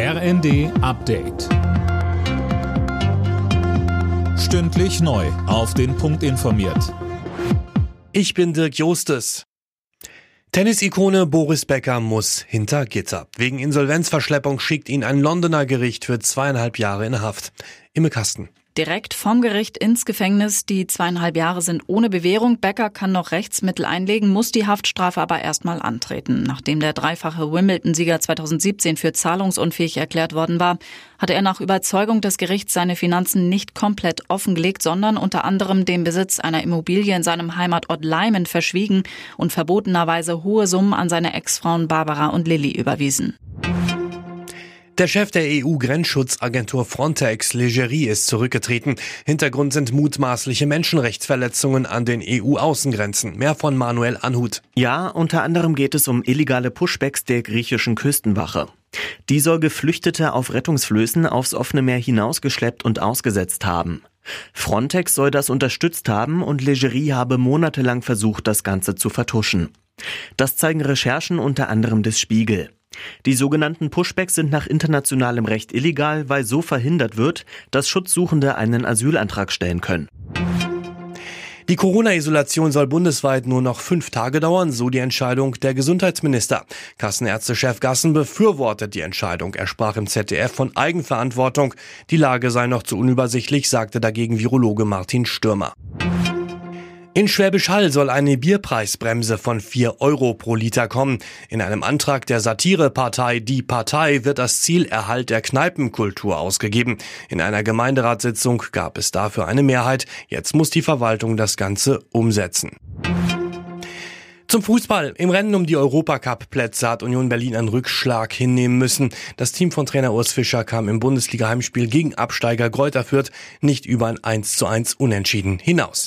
RND Update. Stündlich neu. Auf den Punkt informiert. Ich bin Dirk Jostes. Tennis-Ikone Boris Becker muss hinter Gitter. Wegen Insolvenzverschleppung schickt ihn ein Londoner Gericht für zweieinhalb Jahre in Haft. Imme Kasten direkt vom Gericht ins Gefängnis. Die zweieinhalb Jahre sind ohne Bewährung. Becker kann noch Rechtsmittel einlegen, muss die Haftstrafe aber erstmal antreten. Nachdem der dreifache Wimbledon-Sieger 2017 für zahlungsunfähig erklärt worden war, hatte er nach Überzeugung des Gerichts seine Finanzen nicht komplett offengelegt, sondern unter anderem den Besitz einer Immobilie in seinem Heimatort Leimen verschwiegen und verbotenerweise hohe Summen an seine Ex-Frauen Barbara und Lilly überwiesen. Der Chef der EU-Grenzschutzagentur Frontex, Legerie, ist zurückgetreten. Hintergrund sind mutmaßliche Menschenrechtsverletzungen an den EU-Außengrenzen. Mehr von Manuel Anhut. Ja, unter anderem geht es um illegale Pushbacks der griechischen Küstenwache. Die soll Geflüchtete auf Rettungsflößen aufs offene Meer hinausgeschleppt und ausgesetzt haben. Frontex soll das unterstützt haben und Legerie habe monatelang versucht, das Ganze zu vertuschen. Das zeigen Recherchen unter anderem des Spiegel. Die sogenannten Pushbacks sind nach internationalem Recht illegal, weil so verhindert wird, dass Schutzsuchende einen Asylantrag stellen können. Die Corona-Isolation soll bundesweit nur noch fünf Tage dauern, so die Entscheidung der Gesundheitsminister. Kassenärztechef Gassen befürwortet die Entscheidung. Er sprach im ZDF von Eigenverantwortung. Die Lage sei noch zu unübersichtlich, sagte dagegen Virologe Martin Stürmer. In Schwäbisch Hall soll eine Bierpreisbremse von 4 Euro pro Liter kommen. In einem Antrag der Satirepartei Die Partei wird das Ziel Erhalt der Kneipenkultur ausgegeben. In einer Gemeinderatssitzung gab es dafür eine Mehrheit. Jetzt muss die Verwaltung das Ganze umsetzen. Zum Fußball. Im Rennen um die Europacup-Plätze hat Union Berlin einen Rückschlag hinnehmen müssen. Das Team von Trainer Urs Fischer kam im Bundesliga-Heimspiel gegen Absteiger Greuther Fürth nicht über ein 1 zu 1 Unentschieden hinaus.